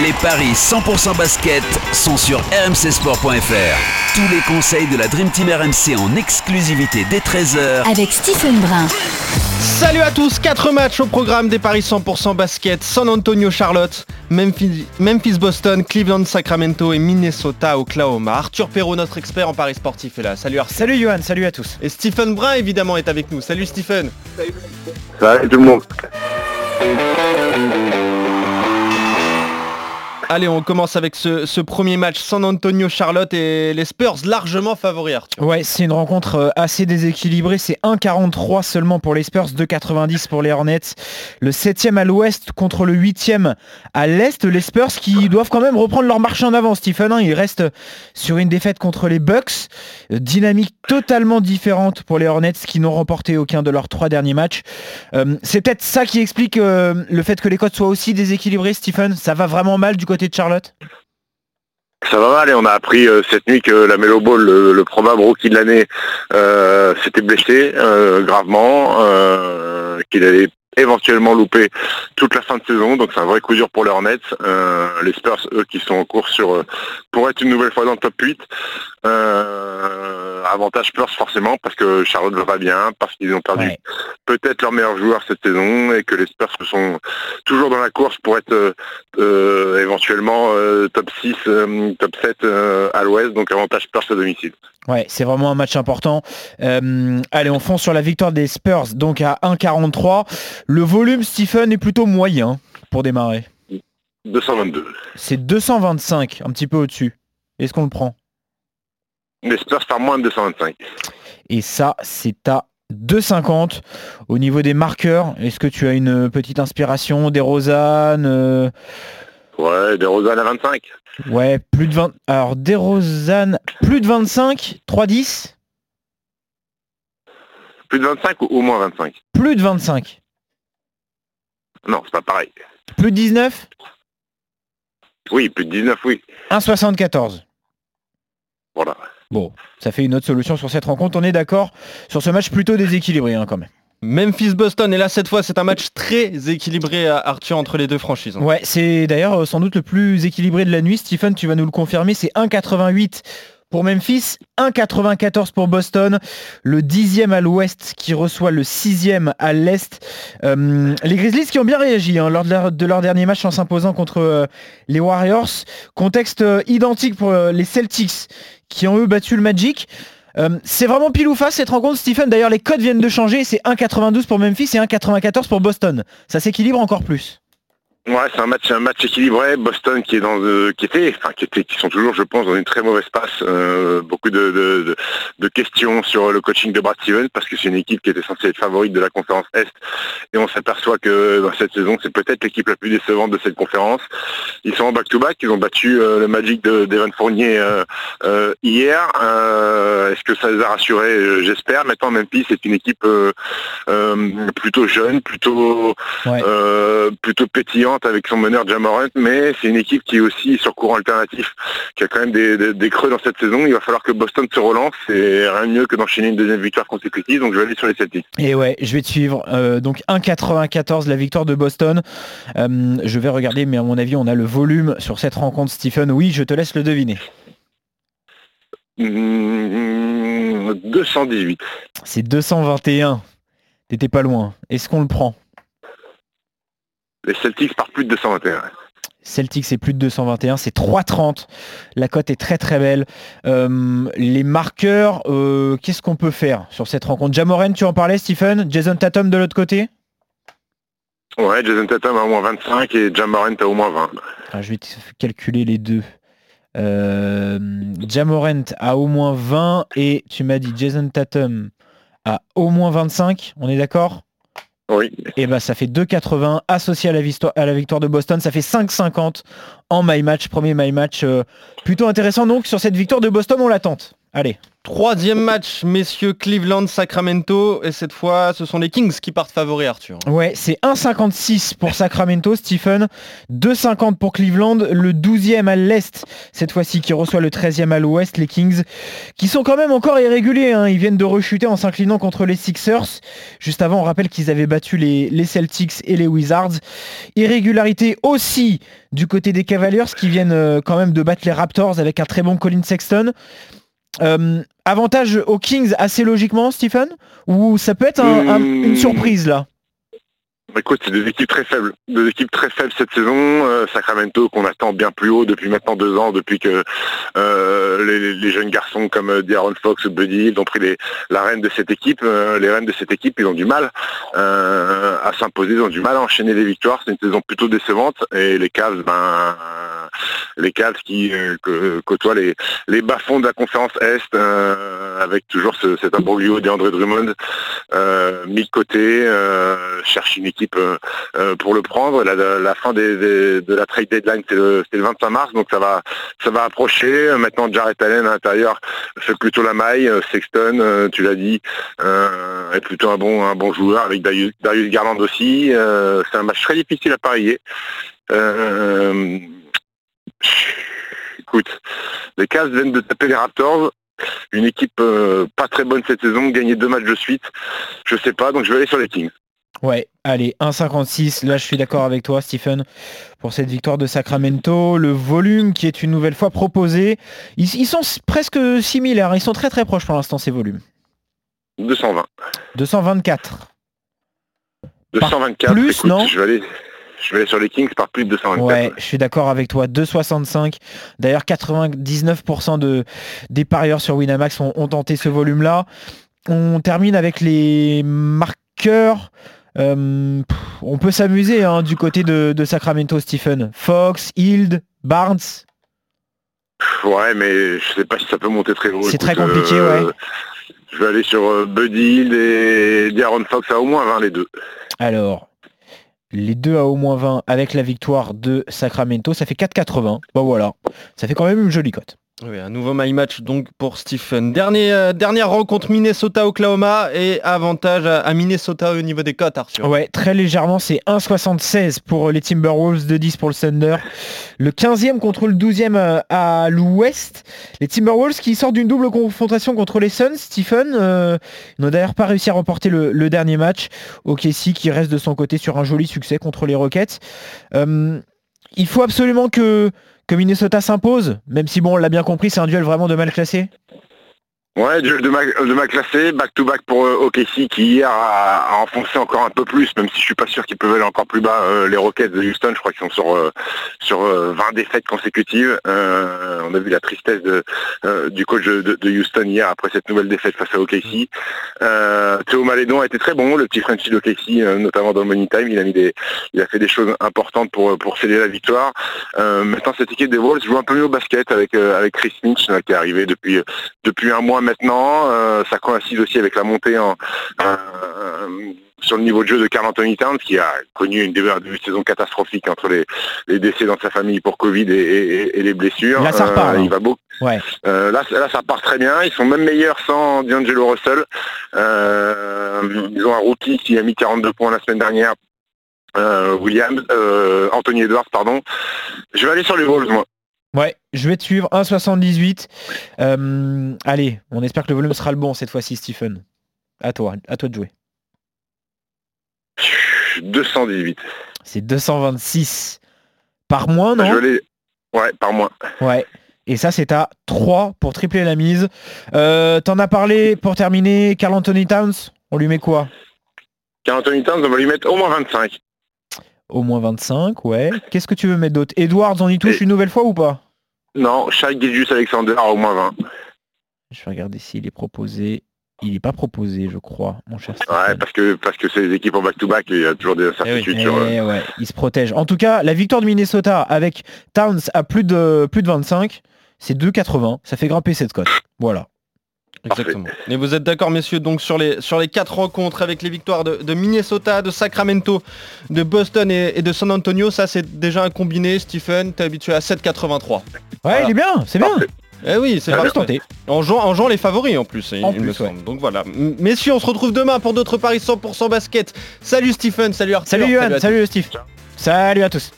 Les paris 100% basket sont sur rmcsport.fr. Tous les conseils de la Dream Team RMC en exclusivité dès 13h avec Stephen Brun. Salut à tous, 4 matchs au programme des paris 100% basket. San Antonio Charlotte, Memphis, Memphis Boston, Cleveland Sacramento et Minnesota Oklahoma. Arthur Perrault, notre expert en paris sportif est là. Salut Arthur. Salut Johan, salut à tous. Et Stephen Brun évidemment est avec nous. Salut Stephen. Salut tout le monde. Allez, on commence avec ce, premier match San Antonio-Charlotte et les Spurs largement favoris. Ouais, c'est une rencontre euh, assez déséquilibrée. C'est 1,43 seulement pour les Spurs, 2,90 pour les Hornets. Le 7e à l'ouest contre le 8e à l'est. Les Spurs qui doivent quand même reprendre leur marche en avant, Stephen. Hein. Ils restent sur une défaite contre les Bucks. Euh, dynamique totalement différente pour les Hornets qui n'ont remporté aucun de leurs trois derniers matchs. Euh, c'est peut-être ça qui explique le fait que les codes soient aussi déséquilibrés, Stephen. Ça va vraiment mal du côté de Charlotte? Ça va mal et on a appris euh, cette nuit que la Melo Ball, le, probable rookie de l'année, euh, s'était blessé euh, gravement, qu'il allait éventuellement louper toute la fin de saison. Donc c'est un vrai coup dur pour les Hornets. les Spurs, eux, qui sont en cours sur pour être une nouvelle fois dans le top 8. Avantage Spurs forcément parce que Charlotte va bien, parce qu'ils ont perdu peut-être leur meilleur joueur cette saison et que les Spurs sont toujours dans la course pour être euh, euh, éventuellement euh, top 6, top 7 à l'ouest, donc avantage Spurs à domicile. Ouais, c'est vraiment un match important. allez, on fonce sur la victoire des Spurs, donc à 1,43. Le volume, Stephen, est plutôt moyen pour démarrer. 222. C'est 225, un petit peu au-dessus. Est-ce qu'on le prend? Les Spurs par moins de 225. Et ça, c'est à 2,50 au niveau des marqueurs. Est-ce que tu as une petite inspiration des Rosanne euh Ouais, des Rosanne à 25. Ouais, plus de 20. Alors des Rosanne, plus de 25, 3,10 Plus de 25 ou au moins 25 Plus de 25. Non, c'est pas pareil. Plus de 19 Oui, plus de 19, oui. 1,74. Voilà. Bon, ça fait une autre solution sur cette rencontre. On est d'accord sur ce match plutôt déséquilibré hein, quand même. Memphis-Boston, et là cette fois c'est un match très équilibré à Arthur entre les deux franchises. Ouais, c'est d'ailleurs euh, sans doute le plus équilibré de la nuit. Stephen, tu vas nous le confirmer, c'est 1,88 pour Memphis, 1,94 pour Boston, le dixième à l'ouest qui reçoit le sixième à l'est. Euh, les Grizzlies qui ont bien réagi hein, lors de leur, dernier match en s'imposant contre euh, les Warriors. Contexte identique pour les Celtics qui ont eux battu le Magic. Euh, c'est vraiment pile ou face cette rencontre, Stephen. D'ailleurs, les codes viennent de changer. C'est 1,92 pour Memphis et 1,94 pour Boston. Ça s'équilibre encore plus. Ouais, c'est un match, équilibré. Boston qui est dans, euh, qui était, enfin qui était, qui sont toujours, je pense, dans une très mauvaise passe. Euh, beaucoup de, questions sur le coaching de Brad Stevens parce que c'est une équipe qui était censée être favorite de la conférence Est et on s'aperçoit que dans cette saison, c'est peut-être l'équipe la plus décevante de cette conférence. Ils sont en back-to-back, ils ont battu euh, le Magic d'Evan Fournier hier. Est-ce que ça les a rassurés? J'espère. Maintenant, Memphis, c'est une équipe plutôt jeune, plutôt plutôt pétillante avec son meneur Jamorant, mais c'est une équipe qui est aussi sur courant alternatif, qui a quand même des, creux dans cette saison. Il va falloir que Boston se relance. Rien de mieux que d'enchaîner une deuxième victoire consécutive. Donc je vais aller sur les Celtics. Et ouais, je vais te suivre. Euh, donc 1,94 la victoire de Boston. Euh, je vais regarder, mais à mon avis, on a le volume sur cette rencontre, Stephen. Oui, je te laisse le deviner. 218. Mmh, c'est 221. T'étais pas loin. Est-ce qu'on le prend? Les Celtics par plus de 221. Celtics c'est plus de 221, c'est 3,30. La cote est très très belle. Euh, les marqueurs, euh, qu'est-ce qu'on peut faire sur cette rencontre? Jamoren, tu en parlais, Stephen? Jason Tatum de l'autre côté? Ouais, Jason Tatum a au moins 25 et Jamorant a au moins 20. Ah, je vais calculer les deux. Euh, Jamorant a au moins 20 et tu m'as dit Jason Tatum a au moins 25, on est d'accord? Et bah ça fait 2,80 associé à la, victoire, à la victoire de Boston. Ça fait 5,50 en my match, premier my match. Euh, plutôt intéressant donc sur cette victoire de Boston, on l'attente. Allez. Troisième match, messieurs, Cleveland-Sacramento. Et cette fois, ce sont les Kings qui partent favoris, Arthur. Ouais, c'est 1,56 pour Sacramento, Stephen. 2,50 pour Cleveland. Le 12e à l'Est, cette fois-ci, qui reçoit le 13e à l'Ouest, les Kings, qui sont quand même encore irréguliers. Hein. Ils viennent de rechuter en s'inclinant contre les Sixers. Juste avant, on rappelle qu'ils avaient battu les, les Celtics et les Wizards. Irrégularité aussi du côté des Cavaliers, qui viennent euh, quand même de battre les Raptors avec un très bon Colin Sexton. Euh, avantage aux Kings assez logiquement, Stephen? Ou ça peut être un- un- une Mmh. surprise là? Écoute, c'est des équipes très faibles, deux équipes très faibles cette saison. Euh, Sacramento qu'on attend bien plus haut depuis maintenant deux ans, depuis que euh, les, jeunes garçons comme euh, De'Aaron Fox ou Buddy Hield ont pris les, la reine de cette équipe. Les reines de cette équipe, ils ont du mal à s'imposer, ils ont du mal à enchaîner les victoires. C'est une saison plutôt décevante et les Cavs, ben les Cavs qui côtoient les, bas-fonds de la conférence Est avec toujours ce, cet imbroglio d'André Drummond euh, mis de côté, euh, cherche une équipe euh, euh, pour le prendre. La, fin de la trade deadline c'est le, c'est le 25 mars, donc ça va ça va approcher. Euh, Maintenant Jarrett Allen à l'intérieur fait plutôt la maille. Euh, Sexton, euh, tu l'as dit, euh, est plutôt un bon un bon joueur avec Darius, Garland aussi. Euh, c'est un match très difficile à parier. Euh, écoute, les Cavs viennent de taper les Raptors. Une équipe euh, pas très bonne cette saison, gagner deux matchs de suite. Je sais pas, donc je vais aller sur les Kings. Ouais, allez, 1,56. Là, je suis d'accord avec toi, Stephen, pour cette victoire de Sacramento. Le volume qui est une nouvelle fois proposé. Ils, ils sont presque similaires. Ils sont très très proches pour l'instant, ces volumes. 220. 224. 224. plus, écoute, non je vais aller. Je vais aller sur les Kings par plus de 224. Ouais, je suis d'accord avec toi. 2,65. D'ailleurs, 99% de, des parieurs sur Winamax ont, ont tenté ce volume-là. On termine avec les marqueurs. Euh, on peut s'amuser hein, du côté de, de Sacramento, Stephen. Fox, Hild, Barnes. Ouais, mais je sais pas si ça peut monter très haut. C'est très compliqué, euh, ouais. Je vais aller sur euh, Buddy Hield et D'Aaron Fox à au moins 20 les deux. Alors, les deux à au moins 20 avec la victoire de Sacramento, ça fait 4,80. Bon voilà, ça fait quand même une jolie cote. Oui, un nouveau my match donc pour Stephen. Dernier, euh, dernière rencontre Minnesota-Oklahoma et avantage à, Minnesota au niveau des cotes, Arthur. Ouais, très légèrement, c'est 1,76 pour les Timberwolves, 2,10 pour le Thunder. Le 15e contre le 12e à, à l'ouest. Les Timberwolves qui sortent d'une double confrontation contre les Suns, Stephen. euh, n'ont d'ailleurs pas réussi à remporter le, dernier match. OKC qui reste de son côté sur un joli succès contre les Rockets. Euh, il faut absolument que, que Minnesota s'impose, même si bon, on l'a bien compris, c'est un duel vraiment de mal classé. Ouais, duel de ma, de ma classé, back-to-back pour euh, OKC qui hier a, enfoncé encore un peu plus, même si je suis pas sûr qu'ils peuvent aller encore plus bas. euh, les Rockets de Houston, je crois qu'ils sont sur, euh, sur euh, 20 défaites consécutives. Euh, on a vu la tristesse de, euh, du coach de, de Houston hier après cette nouvelle défaite face à OKC. Euh, Théo Malédon a été très bon, le petit Frenchie d'OKC, euh, notamment dans Money Time. Il a, mis des, il a fait des choses importantes pour, pour la victoire. Euh, maintenant, cette équipe des Wolves joue un peu mieux au basket avec, euh, avec Chris Finch là, qui est arrivé depuis, depuis un mois maintenant. Euh, ça coïncide aussi avec la montée en, euh, sur le niveau de jeu de Carl Anthony Towns qui a connu une début, saison catastrophique entre les, les décès dans sa famille pour Covid et, et- et les blessures. Là, ça repart, là. il va beaucoup. Ouais. Euh, là, là, ça part très bien. Ils sont même meilleurs sans D'Angelo Russell. Euh, ils ont un rookie qui a mis 42 points la semaine dernière. Euh, Williams, euh, Anthony Edwards, pardon. Je vais aller sur les Wolves, moi. Ouais, je vais te suivre, 1,78. Euh, allez, on espère que le volume sera le bon cette fois-ci, Stephen. À toi, à toi de jouer. 218. C'est 226 par moins, Je non vais aller... Ouais, par mois. Ouais. Et ça, c'est à 3 pour tripler la mise. Euh, T'en as parlé pour terminer, Carl Anthony Towns? On lui met quoi? Carl Anthony Towns, on va lui mettre au moins 25. Au moins 25, ouais. Qu'est-ce que tu veux mettre d'autre? Edwards, on y touche Et- une nouvelle fois ou pas? Non, Shai Gilgius Alexander à au moins 20. Je vais regarder s'il est proposé. Il n'est pas proposé, je crois, mon cher Ouais, parce que parce que c'est les équipes en back-to-back, il y a toujours des incertitudes sur... euh, Eh ouais, il se protège. En tout cas, la victoire de Minnesota avec Towns à plus de, plus de 25, c'est 2,80. Ça fait grimper cette cote. Voilà. Exactement. Et vous êtes d'accord, messieurs, donc sur les, sur les quatre rencontres avec les victoires de, de Minnesota, de Sacramento, de Boston et, et de San Antonio, ça c'est déjà un combiné. Stephen, t'es habitué à 7,83. Ouais, Voilà. il est bien, c'est bien. Eh oui, c'est Ah, pas tenté. En jouant, en jouant les favoris en plus, il En me plus, semble. Donc voilà. M- Messieurs, on se retrouve demain pour d'autres paris 100% basket. Salut Stephen, salut Arthur. Salut Johan, à salut, Steve. Salut à tous.